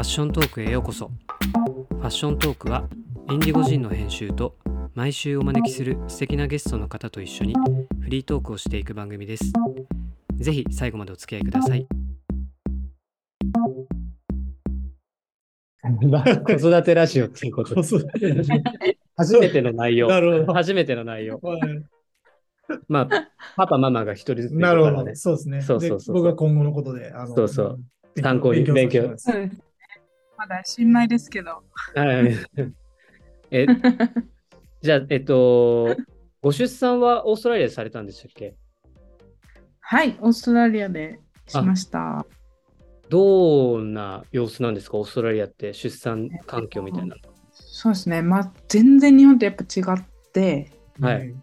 ッショントークへようこそ。ファッショントークはインディゴジンの編集と毎週お招きする素敵なゲストの方と一緒にフリートークをしていく番組です。ぜひ最後までお付き合いください。子育てラジオっていうことそう初めての内容。なるほど。初めての内容。はい。まあパパママが一人ずついるなるほど。そうですね。そうそうそうで僕は今後のことで、あのそうそう。勉参考にさせてもらいまだ新米ですけど。はいえ じゃあえっとご出産はオーストラリアでされたんでしたっけ？はい、オーストラリアでしました。どんな様子なんですか？オーストラリアって出産環境みたいなそうですね。まあ、全然日本とやっぱ違って、はい。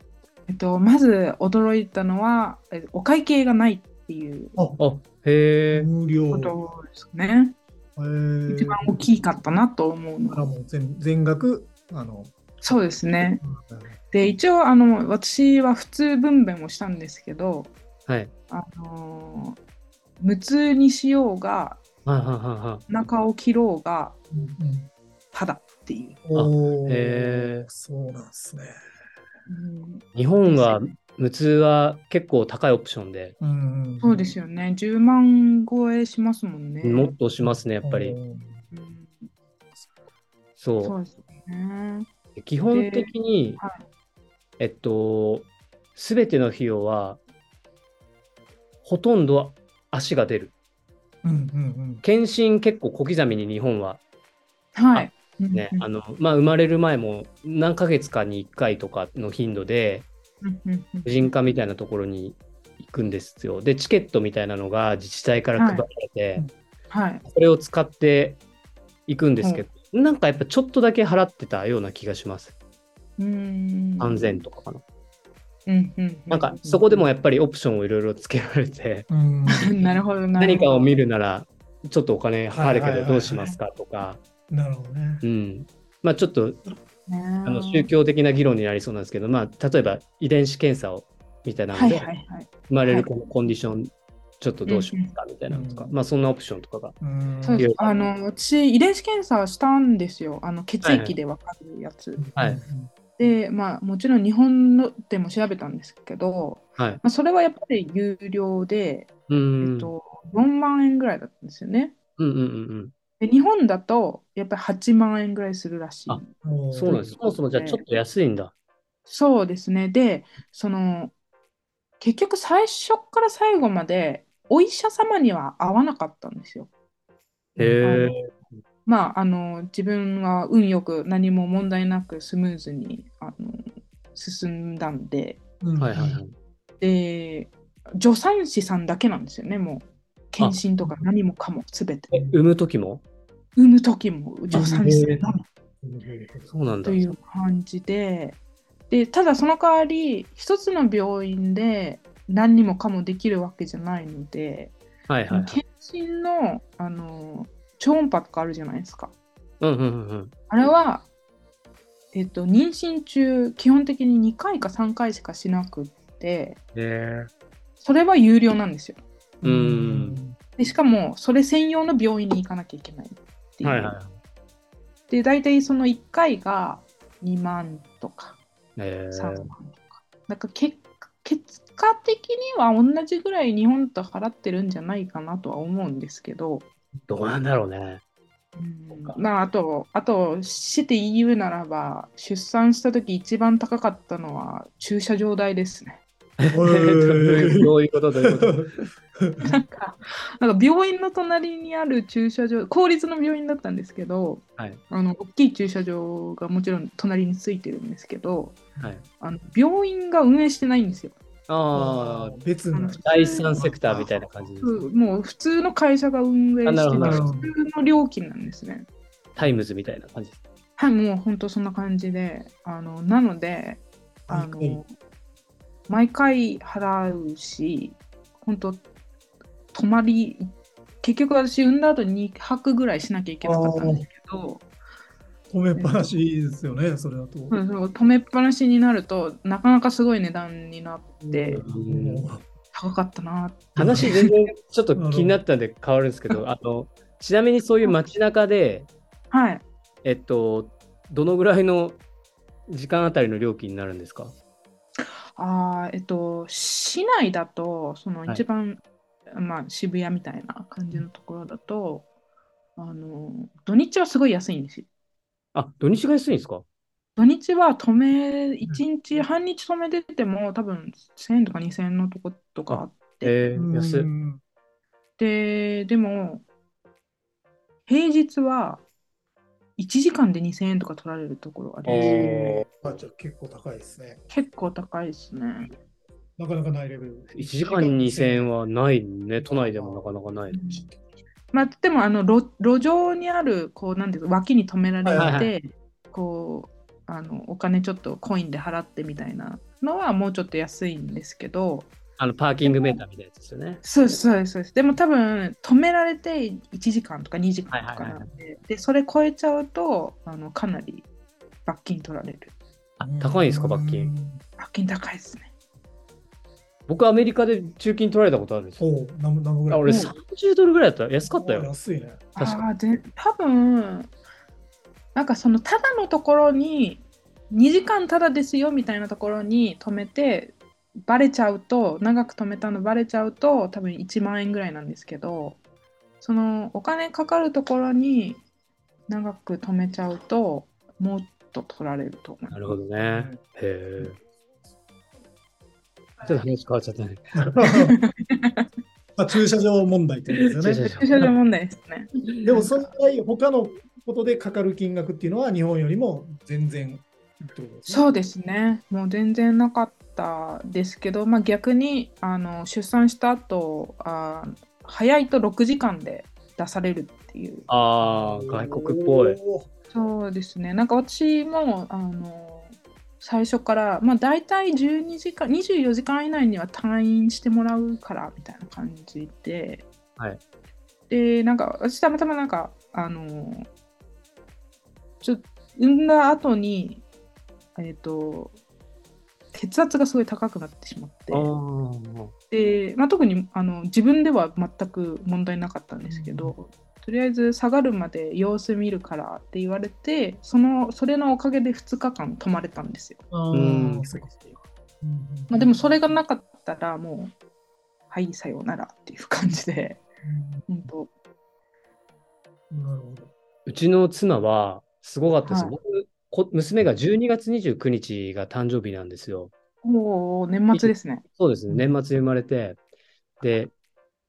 えっと、まず驚いたのは、えお会計がないっていうあ、あへえ無料。ことですね。えー一番大きかったなと思うの。もう全全額、あの、そうですね。うんで、一応、あの、私は普通分娩をしたんですけど、はいあのー無痛にしようが、はいはいはいはいお腹を切ろうが、うんただっていう。おーへーそうなんですね。うん日本は無痛は結構高いオプションで。うんんそうですよね。10万超えしますもんね。もっとしますねやっぱり。うん。そそうですね。う基本的にはい。えっとすべての費用はほとんど足が出る。うんうん検診結構小刻みに日本は。はい。ね、うんあのまあ生まれる前も何ヶ月かに1回とかの頻度でうんうんうん婦人科みたいなところに行くんですよ。でチケットみたいなのが自治体から配られて、はい。それを使って行くんですけど、なんかやっぱちょっとだけ払ってたような気がします。うーん。3000とかかな。うんうん。なんかそこでもやっぱりオプションをいろいろつけられて、なるほどなる何ほど。かを見るならちょっとお金かかるけどはいはいはいはいどうしますかとか、なるほどね。うん。まあちょっとねあの宗教的な議論になりそうなんですけど、まあ、例えば遺伝子検査をみたいなのはいで、はいはい。生まれるこのコンディション、ちょっとどうしますかみたいなのとか、うんまあそんなオプションとかが。うんそうですあの私遺伝子検査したんですよ。あの血液でわかるやつ。はいで、まあもちろん日本のでも調べたんですけど、はい。まあ、それはやっぱり有料で、うーん。えっと、4万円ぐらいだったんですよね。うんうんうんで日本だとやっぱり8万円ぐらいするらしい。あうん。そうなんです。そもそもじゃあちょっと安いんだ。そうですね。で、その結局最初から最後までお医者様には会わなかったんですよ。へえ。まあ、あの自分は運よく何も問題なくスムーズにあの進んだんで、うんはいはいはい。で、助産師さんだけなんですよね、もう。検診とか何もかもすべて。え、産む時も？産む時も助産師そうなんだ。という感じで、でただその代わり、一つの病院で何にもかもできるわけじゃないので、はいはいはい。検診のあの超音波とかあるじゃないですか。うんうんうんうん。あれは、えっと、妊娠中、基本的に2回か3回しかしなくって。それは有料なんですよ。うーん。でしかも、それ専用の病院に行かなきゃいけないっていう。はいはで、大体その1回が2万とかい。へ3万え。とか。なんか結果結果的には同じぐらい日本と払ってるんじゃないかなとは思うんですけど、どうなんだろうね。うんまあ、あと、あと、して言うならば、出産した時一番高かったのは駐車場代ですね。どういうことどういうこと？なんか、なんか病院の隣にある駐車場、公立の病院だったんですけど、はいあの大きい駐車場がもちろん隣についてるんですけど、はい。あの病院が運営してないんですよ。ああ、別の第三セクターみたいな感じです。もう普通の会社が運営してて、なるほど普通の料金なんですね。タイムズみたいな感じです。はい、もう本当そんな感じで、あのなので、あの毎回払うし、本当泊まり、結局私産んだ後に2泊ぐらいしなきゃいけなかったんですけど、止めっぱなしですよね、それだと。そうそう止めっぱなしになるとなかなかすごい値段になって高かったなって。話全然ちょっと気になったんで変わるんですけど、あの、ちなみにそういう街中で、はい。えっと、どのぐらいの時間あたりの料金になるんですか？あーえっと、市内だと、そのはい。一番、まあ、渋谷みたいな感じのところだと、あの、土日はすごい安いんですよ。あ、土日が安いんですか？土日は止め、1日、半日止めてても、多分1000円とか2000円のとことかあって、えー、安で、でも、平日は1時間で2000円とか取られるところあります。えあじゃあ結構高いですね。結構高いですね。なかなかないレベル。1時間に2000円はないね。都内でもなかなかない。まあ、でもあの路路上にあるこうなんていうか脇に止められて、はいはいこうあのお金ちょっとコインで払ってみたいなのはもうちょっと安いんですけどあの、パーキングメーターみたいなやつですよね。そうですそうですそうですでも多分止められて1時間とか2時間とかはいはいはないので,、でそれ超えちゃうとあのかなり罰金取られるあ、高いんですか、罰金？罰金高いですね僕、アメリカで中金取られたことあるんですよ。おう、何何ぐらい？あ俺、うん30ドルぐらいだったら安かったあよ。安いね。確かああで多分なんかそのただのところに2時間ただですよみたいなところに止めてバレちゃうと長く止めたのバレちゃうと多分1万円ぐらいなんですけどそのお金かかるところに長く止めちゃうともっと取られると思いますなるほどね。へえ。ちょっと話変わっちゃったね。まあ、駐車場問題ってことですよね。駐車場問題ですね。でも、その場合、他のことでかかる金額っていうのは日本よりも全然ね。そうですね。もう全然なかったですけど、まあ、逆にあの出産した後あ早いと6時間で出されるっていう。ああ、外国っぽい。そうですね。なんか私もあの最初から、まあ、大体12時間、24時間以内には退院してもらうからみたいな感じで。はいで、なんか私たまたまなんか、あのちょ産んだ後に、えっ、と、血圧がすごい高くなってしまって。で、まあ、特にあの自分では全く問題なかったんですけど、とりあえず下がるまで様子見るからって言われてそのそれのおかげで2日間泊まれたんですよ、あうん。まあ、でもそれがなかったらもうはいさようならっていう感じで本当。うんなるほど。うちの妻はすごかったです。はい。僕こ娘が12月29日が誕生日なんですよ。おお年末ですね。そうですね、年末に生まれて、で、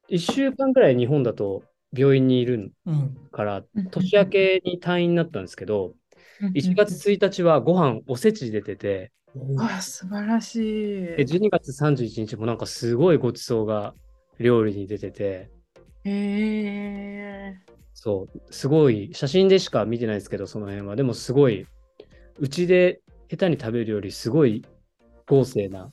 1週間くらい日本だと病院にいるうん。からうん、年明けに退院になったんですけど、1月1日はご飯おせち出てて、あ素晴らしい。で12月31日もなんかすごいごちそうが料理に出てて、へえ。そう、すごい、写真でしか見てないですけど、その辺は。でもすごい、うちで下手に食べるよりすごい豪勢な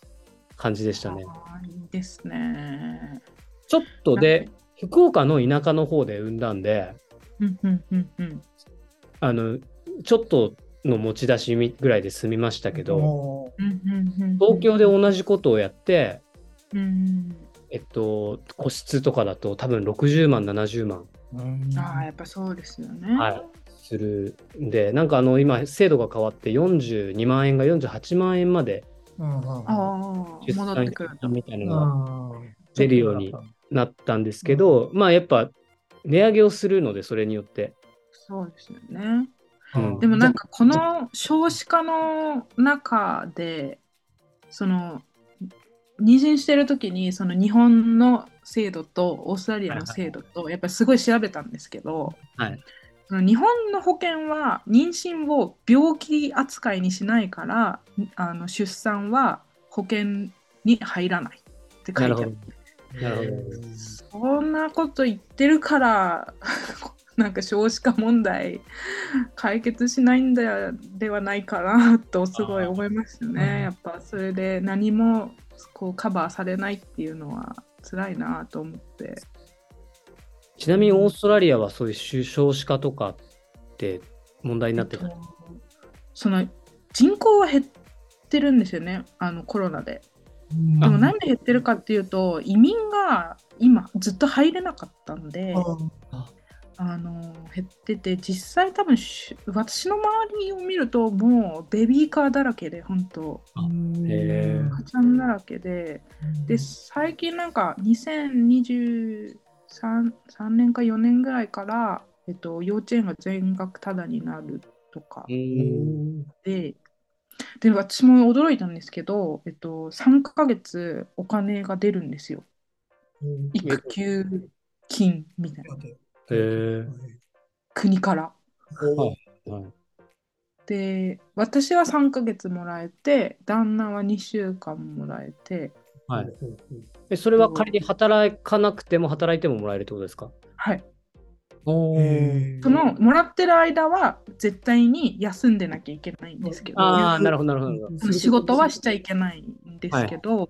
感じでしたね。いいですね。ちょっとで、福岡の田舎の方で産んだんで、うんうんうんうん。あの、ちょっとの持ち出しみぐらいで済みましたけど、東京で同じことをやって、うん。えっと、個室とかだと多分60万、70万、うんああ、やっぱそうですよね。はい、するんで、なんかあの、今、制度が変わって42万円が48万円まで出産戻ってくる。みたいなのが出るようになったんですけど、まあやっぱ値上げをするので、それによって。そうですよね。うんでもなんかこの少子化の中で、その、妊娠してる時にその日本の制度とオーストラリアの制度とやっぱりすごい調べたんですけど、はい日本の保険は妊娠を病気扱いにしないからあの出産は保険に入らないって書いてある。なるほど。そんなこと言ってるから なんか少子化問題解決しないんだではないかなとすごい思いますね。やっぱそれで何もこうカバーされないっていうのは辛いなと思って。ちなみにオーストラリアはそういう少子化とかって問題になってた？その人口は減ってるんですよねあのコロナで。うんでもなんで減ってるかっていうと移民が今ずっと入れなかったんで。あの減ってて実際多分し私の周りを見るともうベビーカーだらけで本当赤ちゃんだらけでで最近なんか2023 3年か4年ぐらいから、えっと、幼稚園が全額タダになるとかうんでで私も驚いたんですけど、えっと、3ヶ月お金が出るんですよ育休金みたいな。国から。はいはい。で私は3ヶ月もらえて旦那は2週間もらえてはい。え、それは仮に働かなくても働いてももらえるってことですか？はい。おー。そのもらってる間は絶対に休んでなきゃいけないんですけどああ、なるほど、なるほど仕事はしちゃいけないんですけど、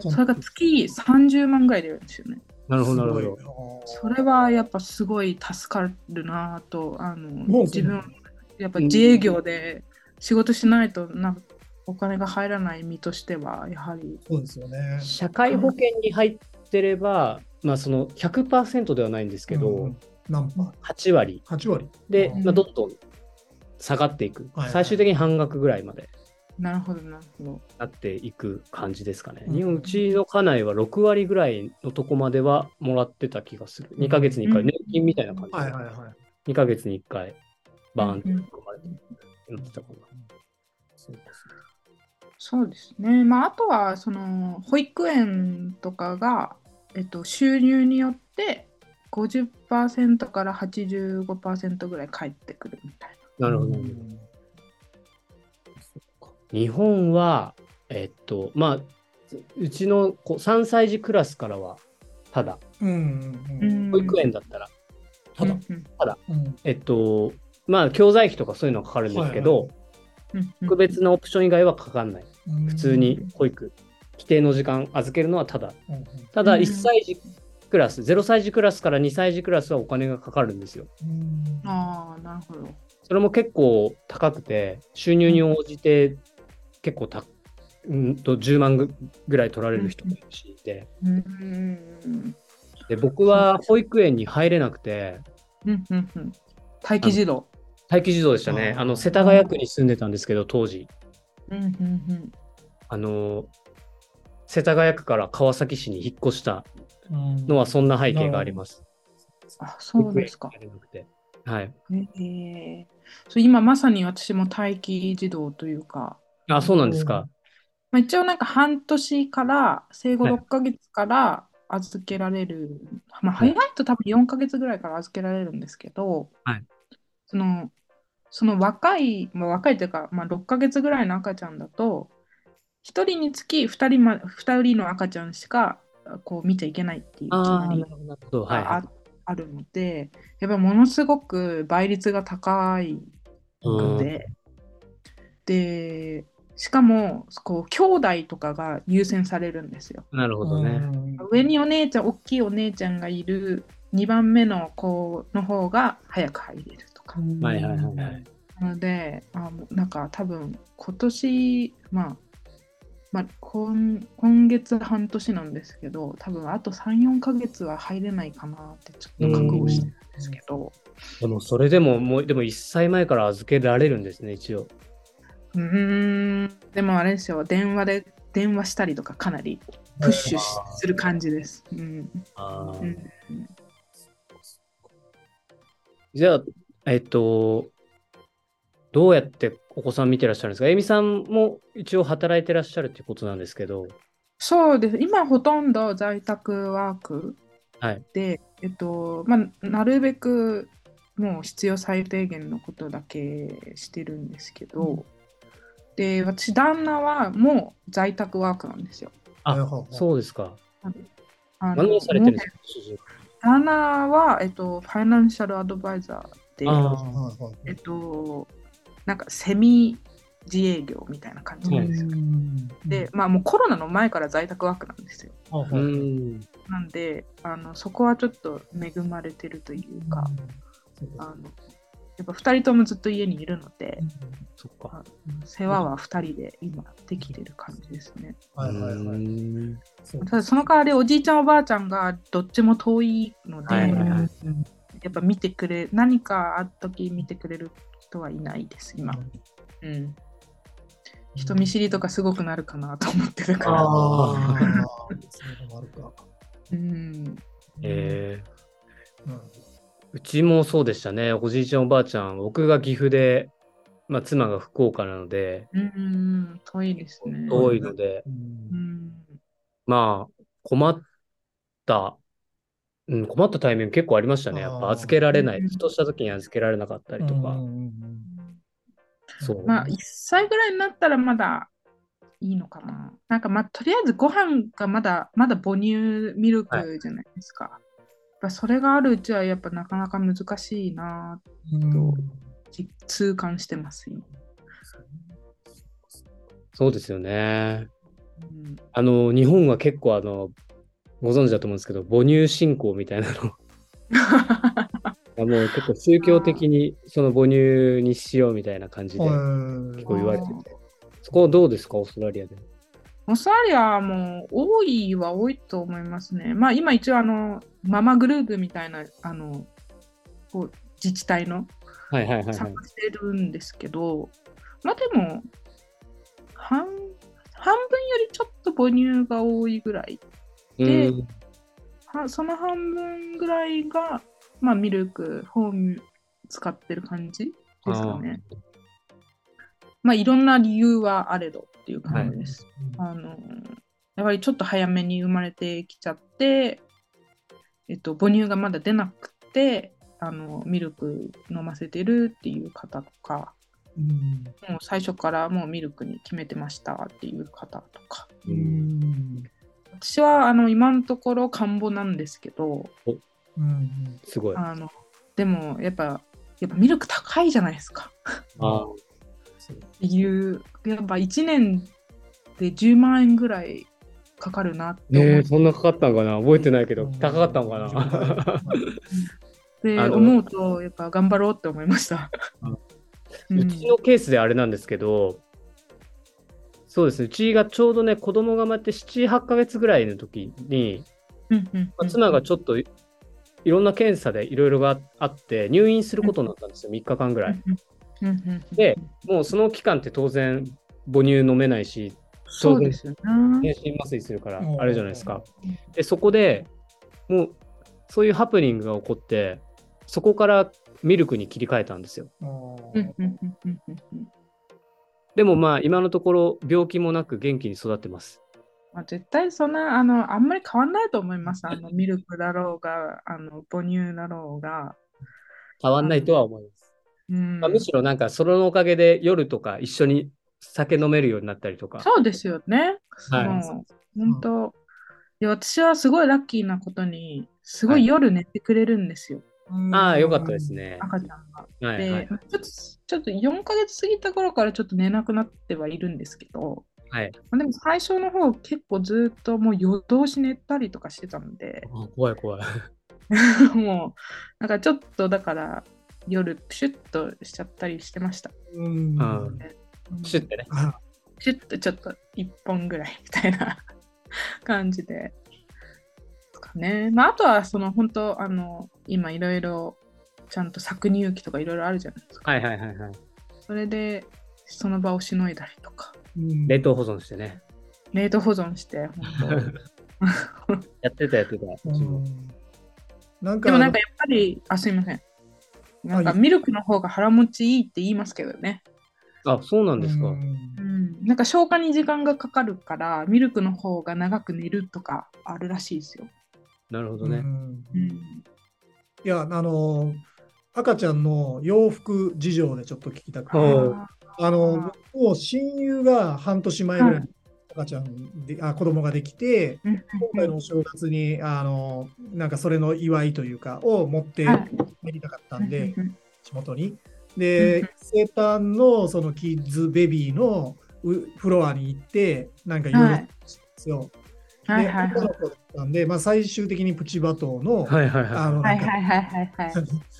そそれが月30万ぐらい出るんですよね。なるほど、なるほど。それはやっぱすごい助かるなぁとあの自分やっぱ自営業で仕事しないとなんかお金が入らない身としてはやはりそうですよね。社会保険に入ってれば、まあ、その100%ではないんですけど、うん何パー？8割 ?8 割。で、うんまあ、どんどん下がっていく、はいはい最終的に半額ぐらいまでなるほどなるほど。なっていく感じですかね。うん日本うちの家内は6割ぐらいのとこまではもらってた気がする。2ヶ月に1回、うん年金みたいな感じで、はいはいはい。2ヶ月に1回、バーンってうん込まれてなってたかな。そうですね。まああとはその保育園とかが、えっと、収入によって50%から85%ぐらい返ってくるみたいなるほど。日本は、えっと、まあ、うちの子3歳児クラスからは、ただ、うんうんうな。ん。保育園だったら、ただうんうんえっと、まあ、教材費とかそういうのはかかるんですけど、うんうん特別なオプション以外はかかんない。うん普通に保育、規定の時間預けるのはただ。ただ、うん1歳児クラス、0歳児クラスから2歳児クラスはお金がかかるんですよ。うんああ、なるほど。それも結構高くて、収入に応じて結構た、うんと10万ぐぐらい取られる人もいるし、で僕は保育園に入れなくて、うんうんうん。待機児童。待機児童でしたね。あの世田谷区に住んでたんですけど、当時。うんうんうん。あの世田谷区から川崎市に引っ越したうん。のはそんな背景があります。あ、そうですか。はい。ええ。そう今まさに私も待機児童というか、あ、そうなんですか。まあ、一応なんか半年から生後はい。6ヶ月から預けられる、まあ、はい早いと多分4ヶ月ぐらいから預けられるんですけど、はい。そのその若い、まあ、若いというか、まあ、6ヶ月ぐらいの赤ちゃんだと1人につき2人,、ま、2人の赤ちゃんしかこう見ちゃいけないっていう決まりがあ,、はい。あるのでやっぱりものすごく倍率が高いので、でしかもこう兄弟とかが優先されるんですよ。なるほどね。うん上にお姉ちゃん、大きいお姉ちゃんがいる2番目の子の方が早く入れるとか。はいはいはいはい。なので、あなんか多分今年、まあ、まあ、今今月半年なんですけど、多分あと3、4ヶ月は入れないかなってちょっと覚悟してるんですけど、でもそれでも、もう、でも1歳前から預けられるんですね、一応。うーん、でもあれですよ、電話で電話したりとかかなりプッシュしする感じです。うんあうんじゃあ、えっと、どうやってお子さん見てらっしゃるんですか？えみさんも一応働いてらっしゃるっていうことなんですけど、そうです。今ほとんど在宅ワークはい。で、えっと、まあ、なるべくもう必要最低限のことだけしてるんですけど、うんで、私、旦那はもう在宅ワークなんですよ。あそうですか。あ何をされてるんですか？主人旦那は、えっと、ファイナンシャルアドバイザーで、あー。はいはいえっと、なんかセミ自営業みたいな感じなんですよ。で、まあもうコロナの前から在宅ワークなんですよ。なんで、あのそこはちょっと恵まれてるというか、あのやっぱ2人ともずっと家にいるので、そっか。世話は2人で今できてる感じですね。ただその代わりおじいちゃんおばあちゃんがどっちも遠いので、はいはいはい。うんやっぱ見てくれ、何かあった時見てくれる人はいないです、今。うん。人見知りとかすごくなるかなと思ってるから。ああ、そういうのもあるか。うん。えーうんうちもそうでしたね。おじいちゃんおばあちゃん、僕が岐阜で、まあ、妻が福岡なので、うん、遠いですね。多いので、うんうん。まあ、困った、うん、困ったタイミング結構ありましたね。やっぱ預けられない。うんふとした時に預けられなかったりとか。うんそう。まあ、1歳ぐらいになったらまだいいのかな。なんか、まあ、とりあえずご飯がまだ、まだ母乳ミルクじゃないですか。やっぱそれがあるうちはやっぱなかなか難しいなうんじ痛感してます、今。そうですよね。うん、あの、日本は結構あの、ご存知だと思うんですけど、母乳信仰みたいなの あもう結構宗教的にその母乳にしようみたいな感じで結構言われてて。そこはどうですか、オーストラリアで。オーストラリアも多いは多いと思いますね。まあ今一応あのママグループみたいなあのこう自治体のはいはいはい、はい参。加してるんですけど、まあでも半半分よりちょっと母乳が多いぐらいでうん。はその半分ぐらいが、まあ、ミルクフォーム使ってる感じですかね。まあいろんな理由はあれどっていう感じです。あのやはりちょっと早めに生まれてきちゃって、えっと、母乳がまだ出なくてあのミルク飲ませてるっていう方とかうん。もう最初からもうミルクに決めてましたっていう方とか。うん私はあの今のところ看護なんですけどうんすごい。ああのでもやっぱやっぱミルク高いじゃないですか。あっていうやっぱ1年で10万円ぐらいかかるなって思ねえ、ってそんなかかったのかな？覚えてないけど、高かったのかな？であの思うとやっぱ頑張ろうって思いました。ううちのケースであれなんですけど、そうですね、うちがちょうどね、子供が生まれて7、8ヶ月ぐらいの時に、まあ妻がちょっといいろんな検査でいろいろがあって、入院することになったんですよ、3日間ぐらい。で、もうその期間って当然、母乳飲めないし、そうですよね。全身麻酔するからう、んあれじゃないですか。で、そこでもう、そういうハプニングが起こって、そこからミルクに切り替えたんですよ。でもまあ、今のところ病気もなく元気に育ってます。まあ、絶対そんなあのあんまり変わんないと思います。あのミルクだろうがあの母乳だろうが。変わんないとは思います。うんまあ、むしろなんか、そのおかげで夜とか一緒に酒飲めるようになったりとか。そうですよね。はい本当、いや私はすごいラッキーなことに、すごい夜寝てくれるんですよ、ああ、よかったです。ね。赤ちゃんが。はいはいで、ちょっとちょっと4ヶ月過ぎた頃からちょっと寝なくなってはいるんですけど、はい。まあでも最初の方結構ずっともう夜通し寝たりとかしてたので、あ怖い怖い。もうなんかちょっとだから夜プシュッとしちゃったりしてました。うんうんシュッてね。あプシュッとちょっと1本ぐらいみたいな 感じで。ですかね。まああとはその本当あの今いろいろちゃんと搾乳機とかいろいろあるじゃないですか。はいはいはいはい。それでその場をしのいだりとか、うん冷凍保存してね。冷凍保存して本当。やってたやってた。なんかでもなんかやっぱり、あ、すいません。なんかはいミルクの方が腹持ちいいって言いますけどね。あ、そうなんですか。うんうん。なんか消化に時間がかかるから、ミルクの方が長く寝るとかあるらしいですよ。うなるほどね。んうん。いや、あの、赤ちゃんの洋服事情でちょっと聞きたくて、うんああの、僕も親友が半年前ぐらいに赤ちゃんで、あ子供ができて、今回のお正月に、あの、なんかそれの祝いというか、を持ってはい帰りたかったんで、うん地元に。うんで、生誕のそのキッズベビーのうフロアに行って、なんかいろいろはいしたんですよ。はいで、はいはい女の子だったんで、まあ、最終的にプチバトーの、はいはいはあの、ないんかははいはいはいはい。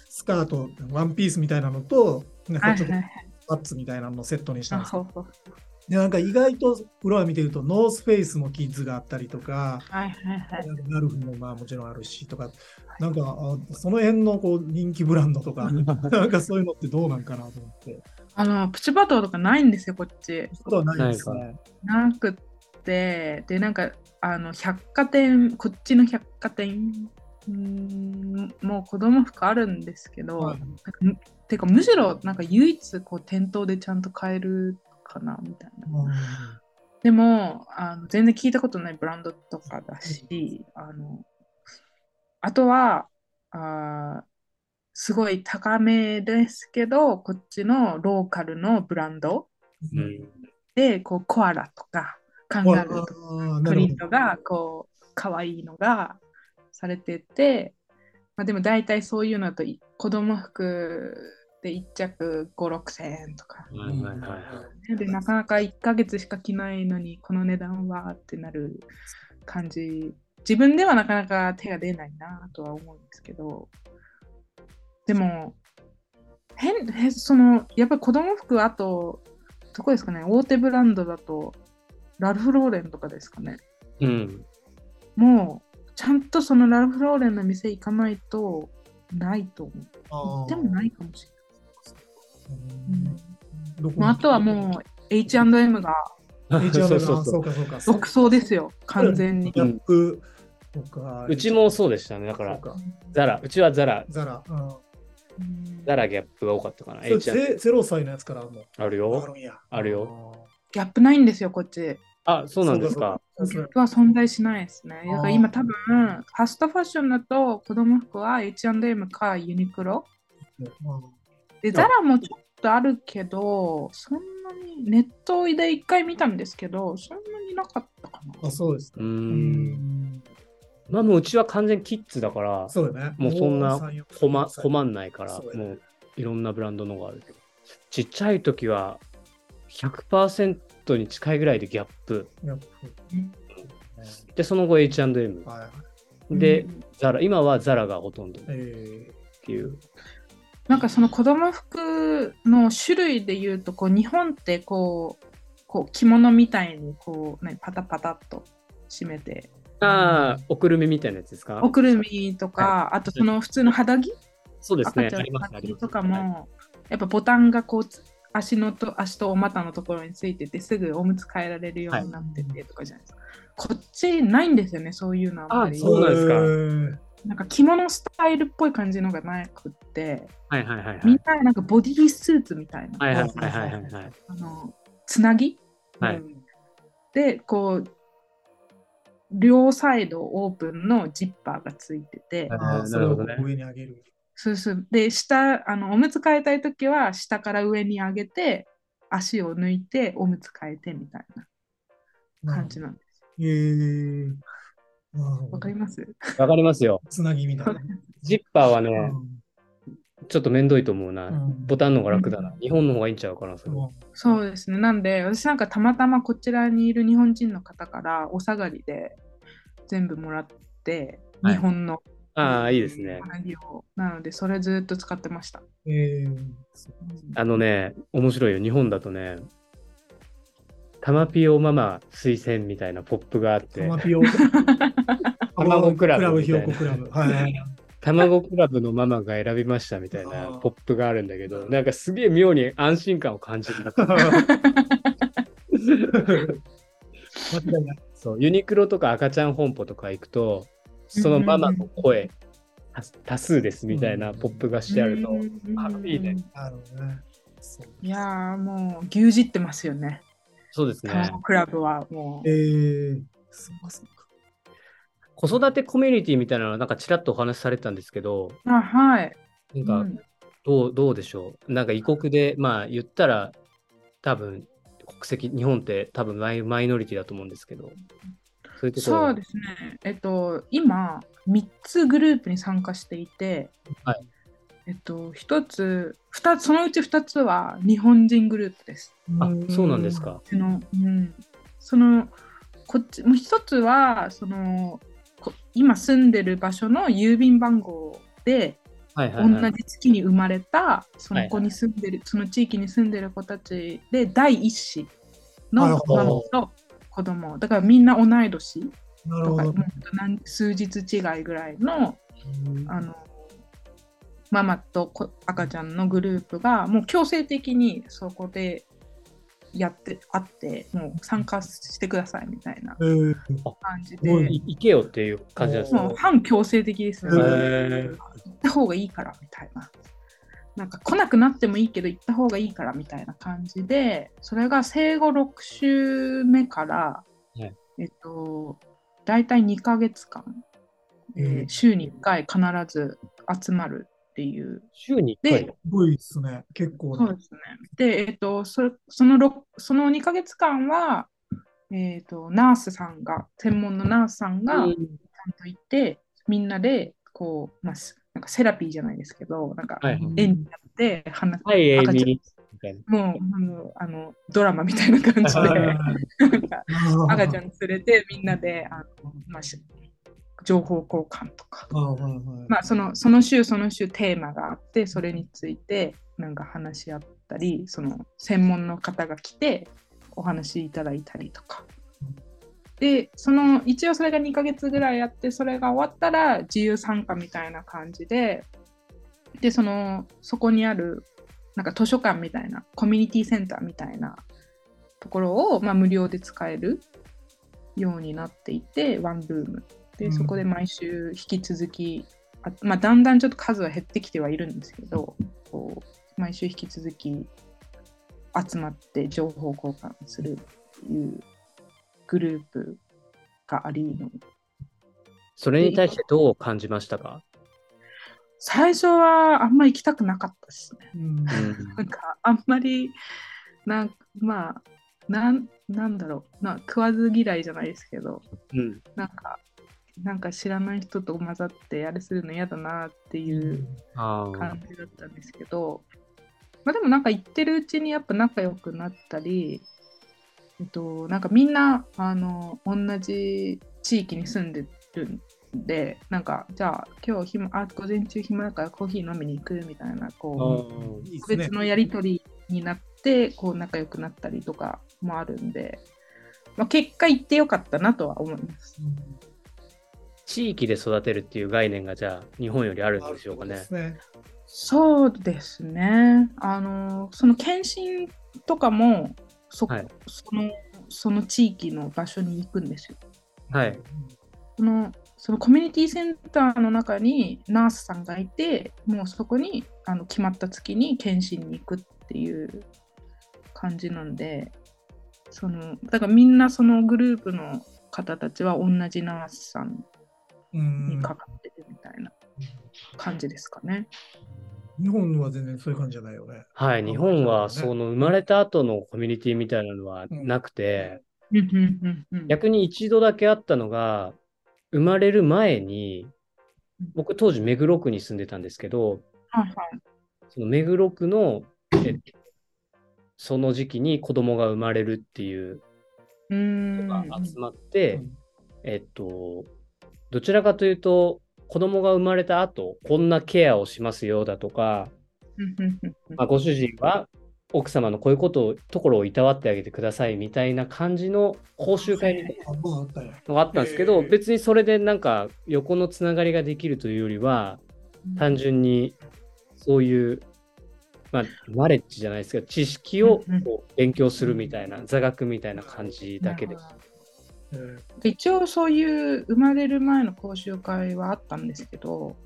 スカート、ワンピースみたいなのと、なんかちょっとはいはいはいパッツみたいなのをセットにしたんですよ。あほうほうでなんか意外とフロア見てると、ノースフェイスもキッズがあったりとか、はいはいはい。なんかガルフもまあもちろんあるしとか、なんかあその辺のこう人気ブランドとか、なんかそういうのってどうなんかなと思って。あの、プチバトーとかないんですよ、こっち。ことはないですね。なくって、で、なんか、あの、百貨店、こっちの百貨店、んもう子供服あるんですけど、はい。なんかむてかむしろなんか唯一こう店頭でちゃんと買えるかなみたいな。でもあの全然聞いたことないブランドとかだし、あのあとはあーすごい高めですけど、こっちのローカルのブランドうん。でこうコアラとかカンガルーとプリントがこう可愛いのがされてて、まあ、でも大体そういうのだとい子供服で1着5、6千円とか。はいはいはいはい。で、なかなか1ヶ月しか着ないのにこの値段はってなる感じ。自分ではなかなか手が出ないなとは思うんですけど、でも、変、変その、やっぱり子供服あと、どこですかね、大手ブランドだと、ラルフ・ローレンとかですかね。うん。もう、ちゃんとそのラルフ・ローレンの店行かないと、ないと思う。でもないかもしうんれない。うん、あとはもう、H&M が H&M 独走ですよ、完全にギ。ャップとか。うちもそうでしたね。だから。ザラ、うちはザラ、ザラ。ザラギャップが多かったかな。H&M ゼゼロ歳のやつからあるのあるよあ。るんや。あるよギャップないんですよ、こっち。あ、そうなんですか。そうか。ギャップは存在しないですね。だから今多分、ファストファッションだと子供服は H&M かユニクロ。で、ザラもちょっとあるけど、そんなにネットで一回見たんですけど、そんなになかったかな。あ、そうですか。う。うんまあもううちは完全キッズだから、そうだね。もうそんな3 4困歳困んないから、もういろんなブランドのがあるけど。ちっちゃい時は100%に近いぐらいでギャップ。で、その後 H&M。はい。でうん、ザラ、今はザラがほとんどっえていう。なんかその子供服の種類で言うとこう日本ってこうこう着物みたいにこう、ね、パタパタっと締めてああ、おくるみみたいなやつですか？おくるみとか、あとその普通の肌着？そうですね。赤ちゃんのあります、あります。肌着とかも、やっぱボタンがこうつ足のと足とお股のところについててすぐおむつ替えられるようになっててとかじゃないですか。こっちないんですよね、そういうのあんまり。そうなんですかか。なんか着物スタイルっぽい感じのがなくって、はいはいはいはい。みんななんかボディースーツみたいな、はいはいはいはいはいはい。あのつなぎはいうんで、こう、両サイドオープンのジッパーがついてて、はいあなるほどね上に上げる。そうそう。で、下、あの、おむつ替えたいときは、下から上に上げて、足を抜いて、おむつ替えてみたいな感じなんです。えー。なるほどわかります？わかりますよ。つなぎみたいな。ジッパーはね、うんちょっとめんどいと思うな。うんボタンの方が楽だな。日本の方がいいんちゃうかな、それ。そうですね。なんで、私なんかたまたまこちらにいる日本人の方からお下がりで全部もらって、はい日本のああ、いいですね。なので、それずっと使ってました。えーあのね、面白いよ。日本だとね、タマピオママ推薦みたいなポップがあってタ、マピオ。卵クラブクラブ、ひみたいなよこクラブ。はい。卵クラブのママが選びましたみたいあなーポップがあるんだけど、なんかすげえ妙に安心感を感じる。そう、ユニクロとか赤ちゃん本舗とか行くと、そのママの声、多多数ですみたいなポップがしてあると、かっこいいね。なるほどね。そういやーもう牛耳ってますよね。そうですね。卵クラブはもえう。ー、そっかそっか。子育てコミュニティみたいなのなんかちらっとお話しされてたんですけど、あはい。なんかうんどうどうでしょう？なんか異国で、まあ言ったら多分国籍、日本って多分マイマイノリティだと思うんですけど、そういうところそうですね。えっと、今、3つグループに参加していて、はいえっと、1つ、2つ、そのうち2つは日本人グループです。あ、そうなんですか。その、うん、その、こっち、もう1つは、その、こ今住んでる場所の郵便番号で、はいはい、はい。同じ月に生まれたその子はいに住んでる、その地域に住んでる子たちで第一子のなるほどママと子供。だからみんな同い年とか、数日違いぐらいのあのママとこ赤ちゃんのグループがもう強制的にそこでやってあってもう参加してくださいみたいなえー。感じで。い行けよっていう感じなんですね。もう反強制的ですね。へ行ーった方がいいからみたいな。なんか来なくなってもいいけど行った方がいいからみたいな感じでそれが生後6週目から、はいえっと大体2ヶ月間、えーうん週に1回必ず集まるっていう週に1回？ですごいですね。結構な。そうですね。で、えっと、そそのろその2ヶ月間は、えっと、ナースさんが、専門のナースさんがちゃんといて、みんなで、こう、まあ、すなんかセラピーじゃないですけど、なんか、はいうん演じやって、話はい、赤ちゃん。もうあのあのドラマみたいな感じで、なんか赤ちゃん連れて、みんなで、あのまあ、し情報交換とか。まあ、そのその週その週テーマがあってそれについてなんか話し合ったりその専門の方が来てお話しいただいたりとか。でその一応それが2ヶ月ぐらいやってそれが終わったら自由参加みたいな感じででそのそこにあるなんか図書館みたいなコミュニティセンターみたいなところを、まあ、無料で使えるようになっていてワンルーム。でうん。そこで毎週引き続き、あまあ、だんだんちょっと数は減ってきてはいるんですけどこう毎週引き続き集まって情報交換するっていうグループがありのそれに対してどう感じましたか？最初はあんま行きたくなかったですね。うんなんかあんまりなんまあなんなんだろうな食わず嫌いじゃないですけどうん。なんかなんか知らない人と混ざってあれするの嫌だなっていうああ感。じだったんですけど、まあ、でもなんか行ってるうちにやっぱ仲良くなったり、えっと、なんかみんなあの同じ地域に住んでるんでなんかじゃあ今日暇あ午前中暇だからコーヒー飲みに行くみたいなこうね別のやり取りになってこう仲良くなったりとかもあるんで、まあ、結果行ってよかったなとは思います。地域で育てるっていう概念がじゃあ日本よりあるんでしょうかねね。そうですね。あの、その検診とかも、そ,、はいそのその地域の場所に行くんですよ。はい。そのそのコミュニティセンターの中にナースさんがいて、もうそこにあの決まった月に検診に行くっていう感じなんで、そのだからみんなそのグループの方たちは同じナースさんうんにかかってるみたいな感じですかね。日本は全然そういう感じじゃないよね。はい。日本はその生まれた後のコミュニティみたいなのはなくて、うん逆に一度だけあったのが、生まれる前に、僕当時目黒区に住んでたんですけど、はいはい。その目黒区の、えその時期に子供が生まれるっていうのが集まって、うん。えっと、どちらかというと、子供が生まれた後、こんなケアをしますよだとか、まあ、ご主人は奥様のこういうことを、ところをいたわってあげてくださいみたいな感じの講習会みたいな。のがあったんですけど、別にそれでなんか横のつながりができるというよりは、単純にそういう、まあ、ナレッジじゃないですけど、知識をこう勉強するみたいな、座学みたいな感じだけです。えー一応そういう生まれる前の講習会はあったんですけど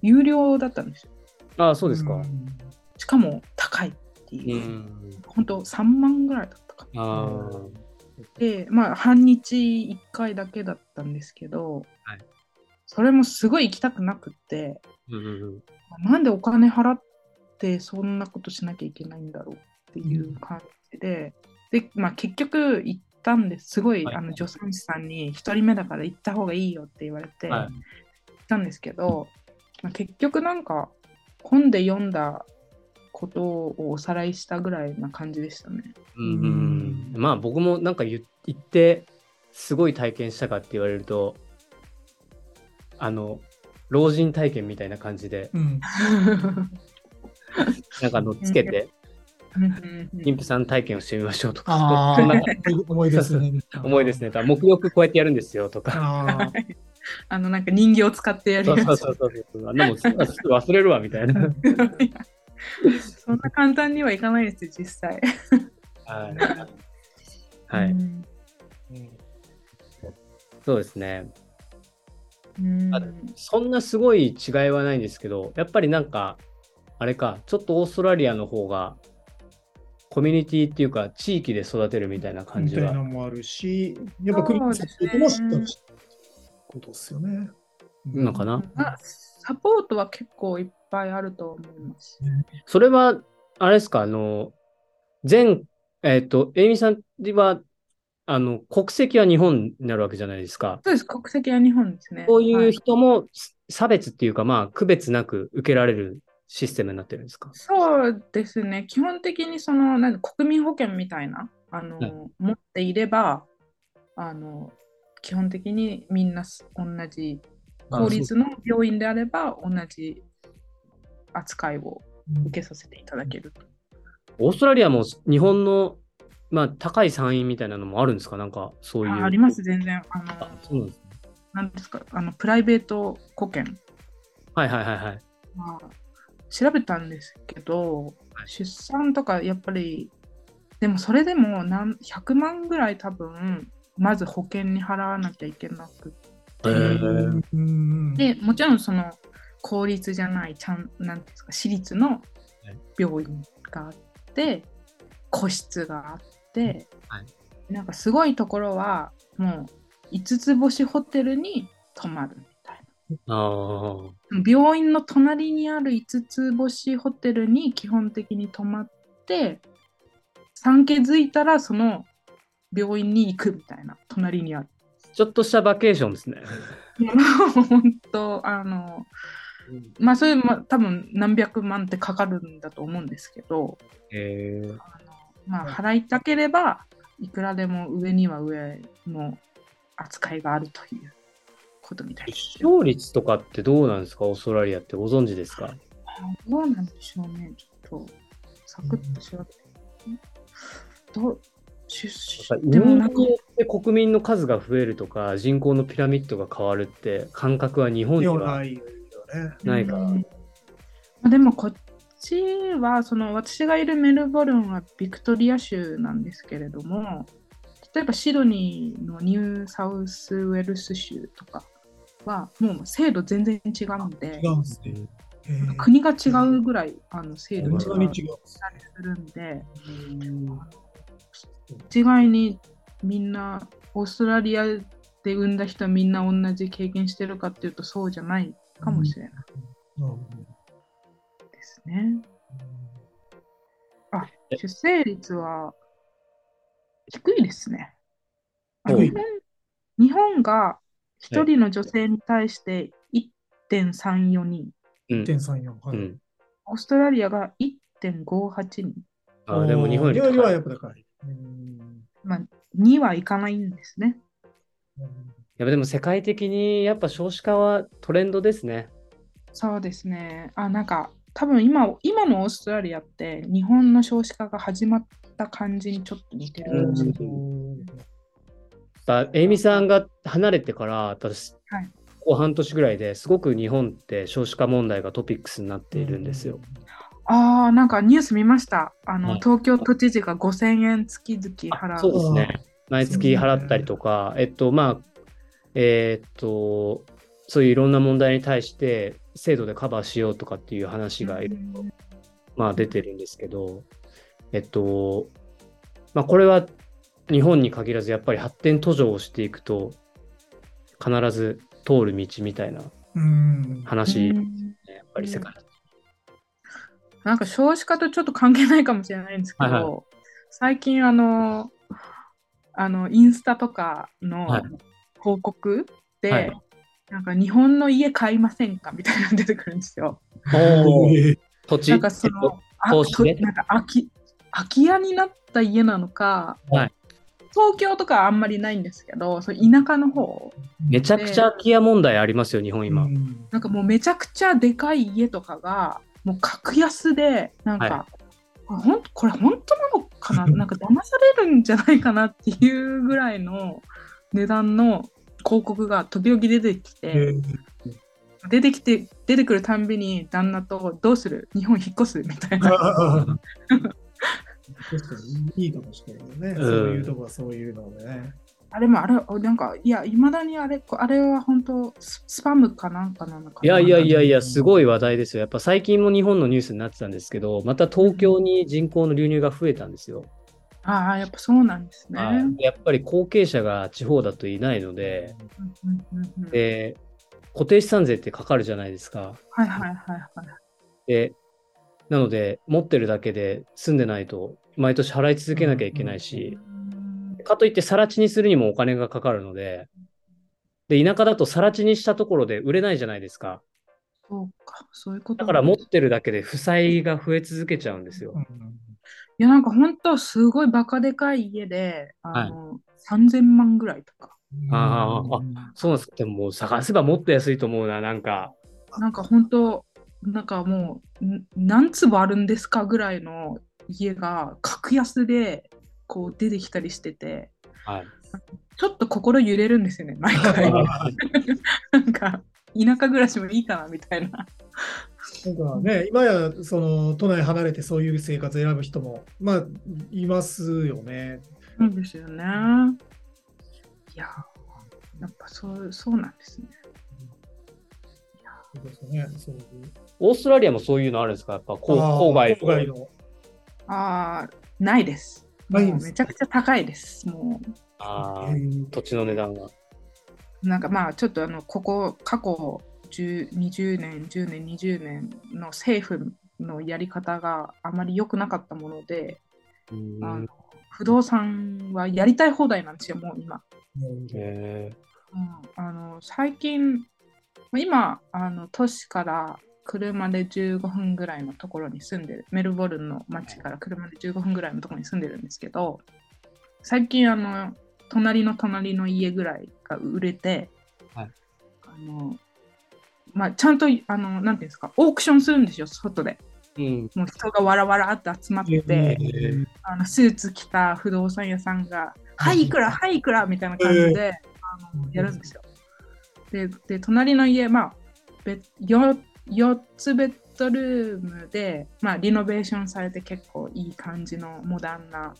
有料だったんですよ。ああ、そうですか。ん。しかも高いってういう、ん。本当3万ぐらいだったかな。でまあ半日1回だけだったんですけど、はい。それもすごい行きたくなくってうんうんうん。なんでお金払ってそんなことしなきゃいけないんだろうっていう感じで、で、まあ、結局行ったんです。すごい、はいあの助産師さんに1人目だから行った方がいいよって言われて、はい行ったんですけど、まあ、結局なんか本で読んだことをおさらいしたぐらいな感じでしたね。うんうんまあ僕もなんか言言ってすごい体験したかって言われるとあの老人体験みたいな感じでうん。なんかあのつけて妊婦さん体験をしてみましょうとか、あそんなあ、思いですね。重いですね。目力こうやってやるんですよとか。あの、なんか人形を使ってやるそうやつ。そうそうそうそう。あんなもんすぐ忘れるわみたいな。そんな簡単にはいかないですよ、実際。はい。はい。うんそうですね。うんあそんなすごい違いはないんですけど、やっぱりなんか、あれか、ちょっとオーストラリアの方が、コミュニティっていうか、地域で育てるみたいな感じはみたいなの。もあるし、やっぱ国のサポートもしっかりしてることですよね。のかな？あサポートは結構いっぱいあると思います。それは、あれですか、あの、全、えっ、と、エイミさんは、あの、国籍は日本になるわけじゃないですか。そうです、国籍は日本ですね。そういうはい人も差別っていうか、まあ、区別なく受けられるシステムになってるんですか？そうですね、基本的にそのなん国民保険みたいなあの、はい持っていればあの、基本的にみんなす同じ、公立の病院であれば同じ扱いを受けさせていただけると。オーストラリアも日本の、まあ、高い産院みたいなのもあるんですか？なんか、そういう。ああります、全然。あのあそうなんですね。なんですか？あの、プライベート保険。はいはいはいはい。まあ、調べたんですけど、出産とかやっぱり、でもそれでも何100万ぐらい多分、まず保険に払わなきゃいけなくへー。うんて、もちろんその公立じゃない、ちゃん、なんていうんですか、私立の病院があって、個室があって、はい。なんかすごいところは、もう5つ星ホテルに泊まる。ああ。病院の隣にある5つ星ホテルに基本的に泊まって産気づいたらその病院に行くみたいな隣にあるちょっとしたバケーションですね。本当あのまあそれまあ多分何百万ってかかるんだと思うんですけどへえ。あのまあ払いたければいくらでも上には上の扱いがあるということみたいです出生率とかってどうなんですか？オーストラリアってご存知ですか？どうなんでしょうね、ちょっと、サクッと調べて。どう。出人でもなんかによって国民の数が増えるとか、人口のピラミッドが変わるって感覚は日本にでははないから。でもこっちは、その私がいるメルボルンはビクトリア州なんですけれども、例えばシドニーのニューサウスウェルス州とかは、もう制度全然違うんで違、うんですね。国が違うぐらいあの制度違う違う。するん。で、一概にみんなオーストラリアで産んだ人はみんな同じ経験してるかっていうとそうじゃないかもしれない。なるほどですね。あ、出生率は低いですね。日本日本が1人の女性に対して1.34人、うん。1.34。はいうん。オーストラリアが1.58人、あでも日本より日本よりは。やっぱ高い。うんまあ、2はいかないんですね。やっぱでも世界的にやっぱ少子化はトレンドですね。そうですね。あ、なんか多分今今のオーストラリアって日本の少子化が始まった感じにちょっと似てるかもしれない。だエイミさんが離れてから私、はいここ半年ぐらいですごく日本って少子化問題がトピックスになっているんですよ。。ああ、なんかニュース見ました。あの、はい東京都知事が5000円月々払う。そうですね。毎月払ったりとか、えっと、まあ、えーっと、そういういろんな問題に対して制度でカバーしようとかっていう話がいろいろまあ出てるんですけど、えっと、まあこれは日本に限らずやっぱり発展途上をしていくと必ず通る道みたいなうん。話、ね、うん。やっぱり世界。なんか少子化とちょっと関係ないかもしれないんですけど、はいは最近あの、あの、インスタとかのはい広告で、はい。なんか日本の家買いませんかみたいなの出てくるんですよ。土地なんかその、あなんか空き空き家になった家なのか、はい東京とかはあんまりないんですけど、そう田舎の方、めちゃくちゃ空き家問題ありますよ、日本今。うん。なんかもうめちゃくちゃでかい家とかが、もう格安で、なんか、はこれほんこれ本当なのかな？なんか騙されるんじゃないかなっていうぐらいの値段の広告が時々出てきて、え。ー出てきて出てくるたんびに旦那とどうする？日本引っ越す？みたいな。確かにいいかもしれないね。んそういうとこはそういうのでね。あれもあれ、なんか、いや、いまだにあれ、こあれは本当ス、スパムかなんかなのかいやいやいやいや。や、すごい話題ですよ。やっぱ最近も日本のニュースになってたんですけど、また東京に人口の流入が増えたんですよ。ああ、やっぱそうなんですね。はいやっぱり後継者が地方だといないので、で、固定資産税ってかかるじゃないですか。はいはいはいはい。で、なので、持ってるだけで住んでないと、毎年払い続けなきゃいけないし、かといって、更地にするにもお金がかかるので、で、田舎だと更地にしたところで売れないじゃないですか。そうか、そういうことだから持っいてるだけで負債が増え続けちゃうんですよう。んや、なんか本当、すごいバカでかい家で、あの、3000万ぐらいとか。あーそうなんです。でももう探せばもっと安いと思うな、なんか。なんか本当、なんかもう、ん何坪あるんですかぐらいの家が格安でこう出てきたりしてて、はい。ちょっと心揺れるんですよね、毎回。なんか、田舎暮らしもいいかなみたいな。なんかね、今やその都内離れてそういう生活選ぶ人も、まあ、いますよね。そうですよね。いや、やっぱそうそうなんですね。そうですね。そうオーストラリアもそういうのあるんですか？やっぱ郊外郊外の。ああ、ないです。ないですめちゃくちゃ高いです。もあーえー土地の値段が。う、なんかまあ、ちょっとあの、ここ、過去10 20年、10年、20年の政府のやり方があまり良くなかったもので、うんあの不動産はやりたい放題なんですよ、もう今。へうん、あの最近、まあ今あの、都市から車で15分ぐらいのところに住んでる、メルボルンの街から車で15分ぐらいのところに住んでるんですけど、最近、あの隣の隣の家ぐらいが売れて、はいあのまあ、ちゃんとあの、なんていうんですか、オークションするんですよ、外で。うん。もう人がわらわらって集まって、えーあのスーツ着た不動産屋さんが、はい、いくら、はい、いくらみたいな感じで、あのやるんですよ。で、で隣の家、まあ、べ 4, 4つベッドルームで、まあ、リノベーションされて結構いい感じのモダンな、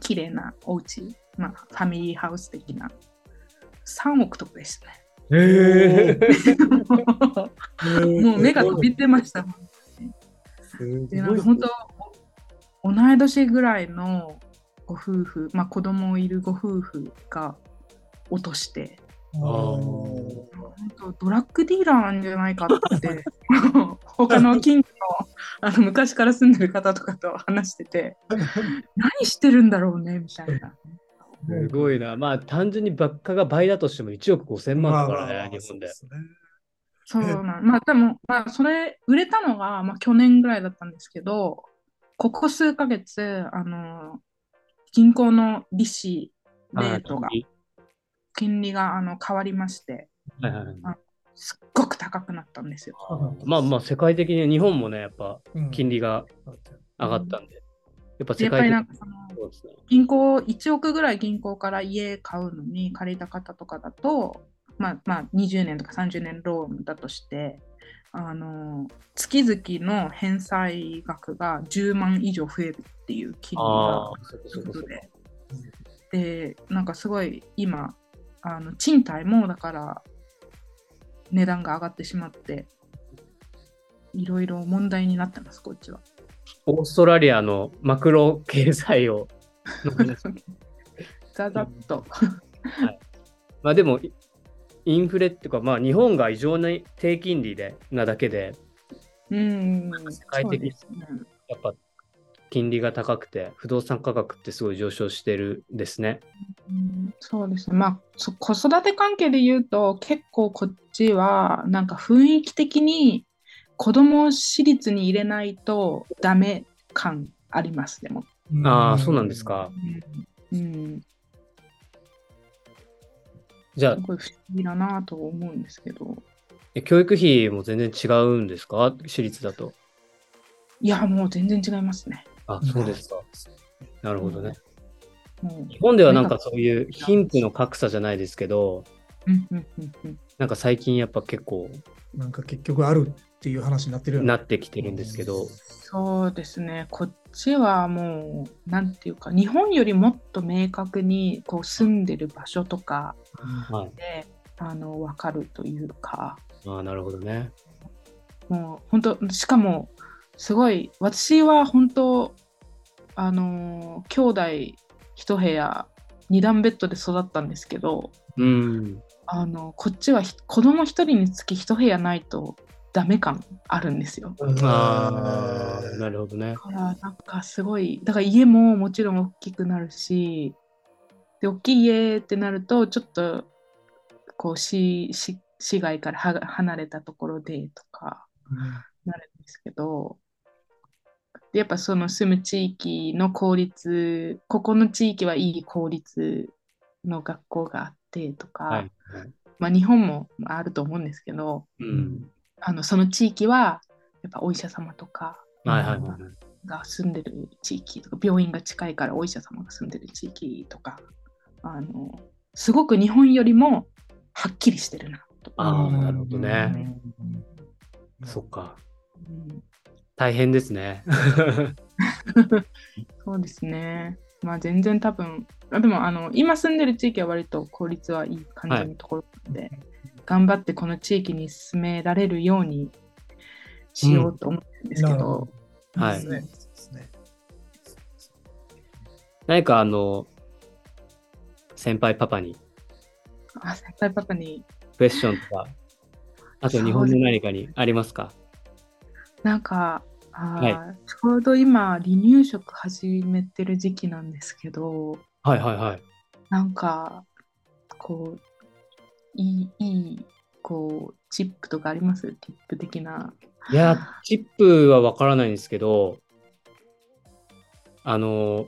綺麗なお家、まあ、ファミリーハウス的な。3億とかでしたね。へ もう目が飛び出ました。でなんか本当同い年ぐらいのご夫婦、まあ、子供いるご夫婦が落としてドラッグディーラーなんじゃないかって 他の近所のあの昔から住んでる方とかと話してて 何してるんだろうねみたいな。すごいな。まあ単純に物価が倍だとしても1億5000万だからね、まあまあ日本で。そうすねそうなんまあでも、まあ、それ売れたのが、まあ、去年ぐらいだったんですけどここ数ヶ月あの銀行の利子レートがはい金利があの変わりまして、はいはいすっごく高くなったんですよ。まあまあ世界的に日本もね、やっぱうん金利が上がったんで。やっぱでやっぱり世界的に。銀行、1億ぐらい銀行から家買うのに借りた方とかだと、まあ、まあ20年とか30年ローンだとして、あの月々の返済額が10万以上増えるっていう金利あがこ。で、で、なんかすごい今、あの賃貸もだから値段が上がってしまって、いろいろ問題になってます、こっちは。オーストラリアのマクロ経済を。ざざっと。まあでも、イインフレっていうか、まあ日本が異常な低金利でなだけで、うん、世界的にやっぱ金利が高くて、不動産価格ってすごい上昇してるんですね。うんそうですね。まあ、そ子育て関係で言うと、結構こっちは、なんか雰囲気的に子供を私立に入れないとダメ感あります、でも。ああ、そうなんですか。うん、うん、じゃあす、ごい不思議だなと思うんですけど。え教育費も全然違うんですか？私立だと。いや、もう全然違いますね。あ、そうですか。なるほどね。も日本ではなんかそういう貧富の格差じゃないですけど、ううんうんうんうんなんか最近やっぱ結構なんか結局あるっていう話になってる。なってきてるんですけど、そうですね、こっちはもう、なんていうか、日本よりもっと明確にこう住んでる場所とかはい。であの分かるというか、ああ、なるほどね。もう本当、しかも、すごい、私は本当、あの、兄弟一部屋、二段ベッドで育ったんですけど、うん。あのこっちはひ子供一人につき一部屋ないとダメ感あるんですよ。ああ、なるほどねだ。からなんかすごいだから家ももちろん大きくなるしで大きい家ってなるとちょっとこう市市市街からは離れたところでとかなるんですけどでやっぱその住む地域の公立ここの地域はいい公立の学校があってとか、はい。まあ、日本もあると思うんですけどうん。あのその地域はやっぱお医者様とかはいはいはい。が住んでる地域とか病院が近いからお医者様が住んでる地域とかあのすごく日本よりもはっきりしてるなと、ああ、なるほどね。うんそっか。うん大変ですね。そうですね。まあ全然多分あでもあの今住んでる地域は割と効率はいい感じのところなので、頑張ってこの地域に住められるようにしようと思ってるんですけど。なるほ、はいそうですね。何かあの、先輩パパに。あ先輩パパに。クエスチョンとか、あと日本の何かにありますか？なんかあー、はちょうど今離乳食始めてる時期なんですけどはいはいはい。なんかこういいいいこうチップとかあります？ティップ的な。いや、チップはわからないんですけど、あの、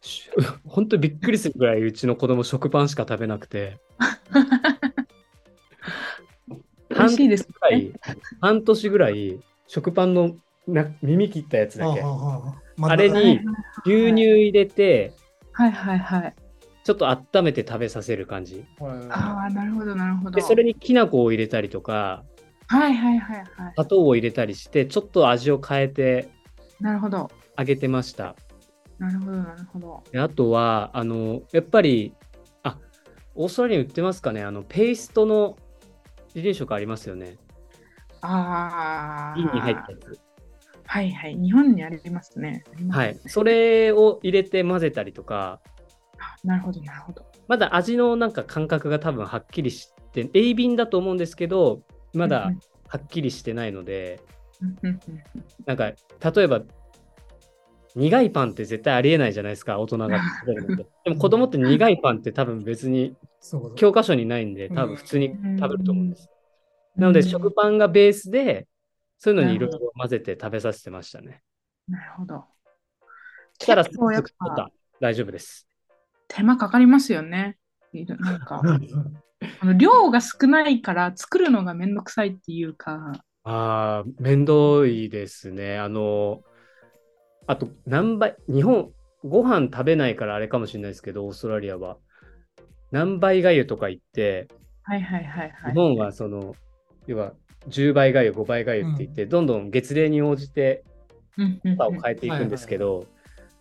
し 本当びっくりするぐらいうちの子供食パンしか食べなくて、美味しいですぐらねい半年ぐらい食パンのな耳切ったやつだけ、ああれに牛乳入れて、はいはいはい。ちょっと温めて食べさせる感じ。ああなるほどなるほど。で、それにきな粉を入れたりとか、はいはいはいはい。砂糖を入れたりして、ちょっと味を変えてなるほど。あげてました。なるほどなるほど。であとは、あの、やっぱり、あ、オーストラリアに売ってますかね、あの、ペーストの離乳食ありますよね。ああ瓶に入ったやつ。はいはい。日本にありますね。すねはい。それを入れて混ぜたりとか、あなるほどなるほど。まだ味のなんか感覚が多分はっきりして、鋭敏だと思うんですけど、まだはっきりしてないので、うんうんうん。なんか、例えば、苦いパンって絶対ありえないじゃないですか、大人が食べるのって。でも子供って苦いパンって多分別に教科書にないんで、多分普通に食べると思うんです。うんなので、うん食パンがベースで、そういうのにいろいろ混ぜて食べさせてましたね。なるほどそしたら、大丈夫です。手間かかりますよね。なんか あの量が少ないから作るのがめんどくさいっていうか、ああ、面倒いですね。あの、あと、何倍、日本、ご飯食べないからあれかもしれないですけど、オーストラリアは。何倍がゆとか言って、はいはいはいはい。日本はその、要は10倍がゆ、5倍がゆって言って、どんどん月齢に応じてを変えていくんですけど、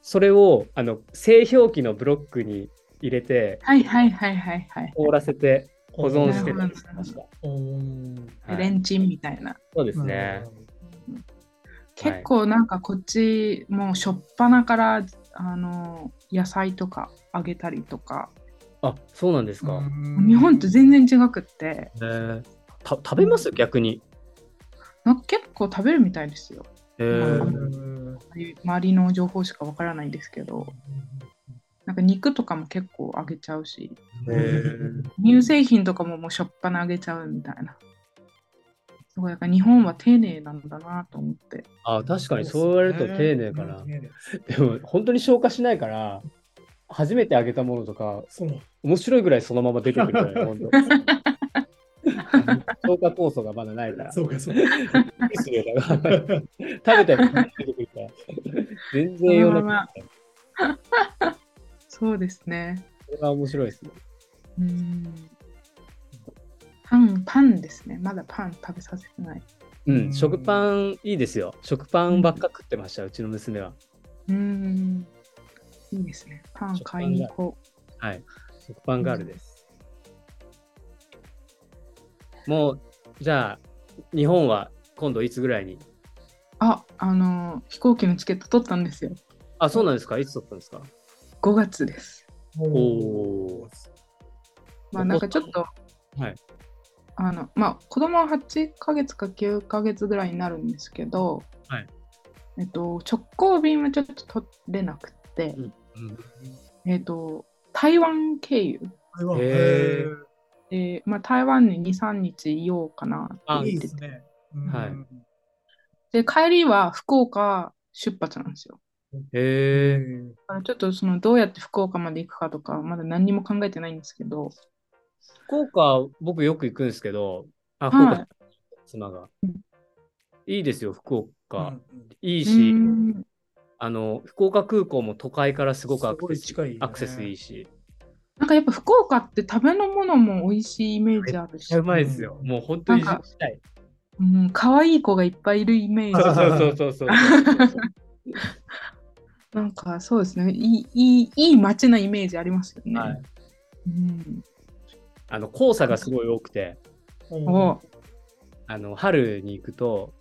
それをあの製氷機のブロックに入れて、はいはいはいはいはい。凍らせて保存してたりしました。レンチンみたいな。そうですね。結構なんかこっちもうしょっぱなからあの野菜とかあげたりとか、あ、そうなんですか。日本と全然違くって、へー。た食べます？逆に。な結構食べるみたいですよ。へうー周りの情報しかわからないですけど、なんか肉とかも結構あげちゃうし、へー。乳製品とかももうしょっぱなあげちゃうみたいな。すごい、だから日本は丁寧なんだなと思って。あ、確かにそう言われると丁寧かな。丁寧でも本当に消化しないから、初めてあげたものとか。面白いぐらいそのまま出てくるから、本当。消化酵素がまだないから。そうか、そうから 食べたやつ出てくるから。全然夜まあ中ま そうですね。これは面白いですね。うん。パン、パンですね。まだパン食べさせてない。う、うんん食パンいいですよ。食パンばっか食ってました、うちの娘は。うん。いいですね。パン買いに行こはい。食パンガールです。もう、じゃあ、日本は今度いつぐらいに？う。あ、あの、飛行機のチケット取ったんですよ。あ、そうなんですかいつ取ったんですか？5月です。おーまあなんかちょっと、はい。あの、まあ子供は8ヶ月か9ヶ月ぐらいになるんですけど、はい。えっと、直行便はちょっと取れなくて、うん。えっと、台湾経由。台湾。で、まあ、台湾に2、3日いようかなって言ってて。ですね。うん。はいで、帰りは福岡出発なんですよ。へえ。ちょっとそのどうやって福岡まで行くかとか、まだ何にも考えてないんですけど、福岡、僕よく行くんですけど、あ、福はい岡、妻がうん。いいですよ、福う岡。んいいうし、んあの、福岡空港も都会からすごくアクセスい近いよねアクセスいいし。なんかやっぱ福岡って食べのものも美味しいイメージあるし、うまいですよ。もう本当にしたい。うん、可愛い子がいっぱいいるイメージ。そうそうそうそう。なんかそうですね、いいいいいい街なイメージありますよね。はい。うん、あの、黄砂がすごい多くて、おあの、春に行くと、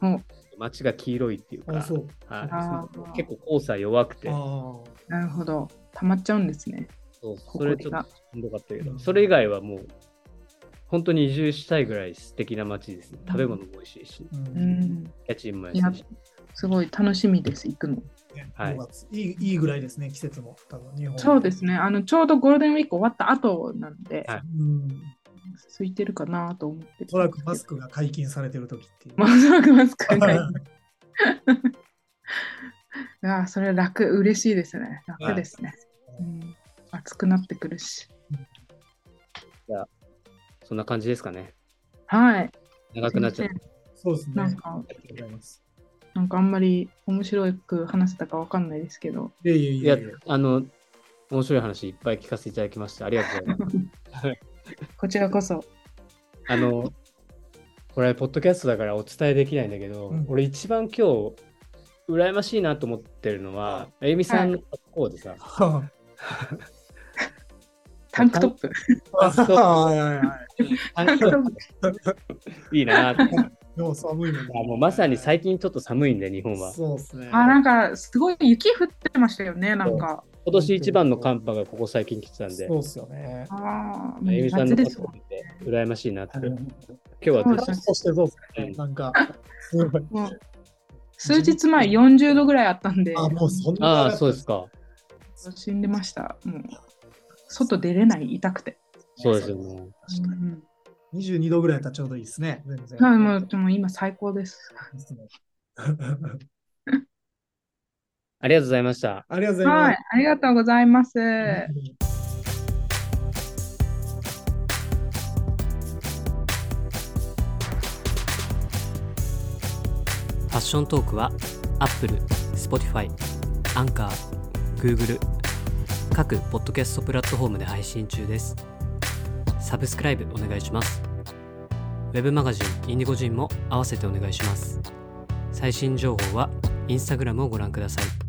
お街が黄色いっていうか、う。はい結構黄砂弱くて、あなるほど。溜まっちゃうんですね。そうそれちょっとしんどかったけど、うんそれ以外はもう、本当に移住したいぐらい素敵な街ですね。食べ物も美味しいし、家賃も安いし。すごい楽しみです、行くの。ねはい5月いいいいぐらいですね、季節も。多分日本そうですね、あのちょうどゴールデンウィーク終わった後なんで、はいうん。空いてるかなと思って。おそらくマスクが解禁されてる時っていう。まあ、おそらくマスクが。いや、それ楽、嬉しいですね。楽ですね。うん、暑くなってくるし。そんな感じですかね。はい。長くなっちゃった。そうですね。なんかありがとうございます。なんかあんまり面白く話せたかわかんないですけど。いやいやいいややいや。、あの、面白い話いっぱい聞かせていただきまして、ありがとうございます。こちらこそ。あの、これ、ポッドキャストだからお伝えできないんだけど、うん俺一番今日、羨ましいなと思ってるのは、えゆみさんの格好でさ、は タンクトップ。あ はいはいはい。タンクトップいいなって。でも寒いのに。あもうまさに最近ちょっと寒いんで、日本は。そうですね。あ、なんかすごい雪降ってましたよね、なんか。今年一番の寒波がここ最近来てたんでそう、っすよね。ああ、えゆみさんのことを見て羨ましいなって。うん今日はどうしそしてそうですね？うんなんか、すごい。もう数日前40度ぐらいあったんで、あ、もうそんな。ああ、そうです。か。死んでました。もう外出れない、痛くて。そうですよね。確かうんに。22度ぐらいだったらちょうどいいですね。全然。はい、もうでも今最高です。ありがとうございました。ありがとうございます。はい、ありがとうございます。ファッショントークは Apple、Spotify、Anchor、Google 各ポッドキャストプラットフォームで配信中です。サブスクライブお願いします。ウェブマガジンインディゴジンも合わせてお願いします。最新情報は Instagram をご覧ください。